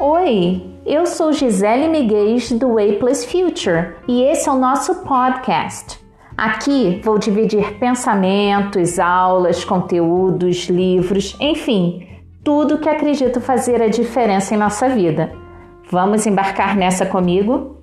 Oi, eu sou Gisele Miguel do Way Plus Future e esse é o nosso podcast. Aqui vou dividir pensamentos, aulas, conteúdos, livros, enfim, tudo que acredito fazer a diferença em nossa vida. Vamos embarcar nessa comigo?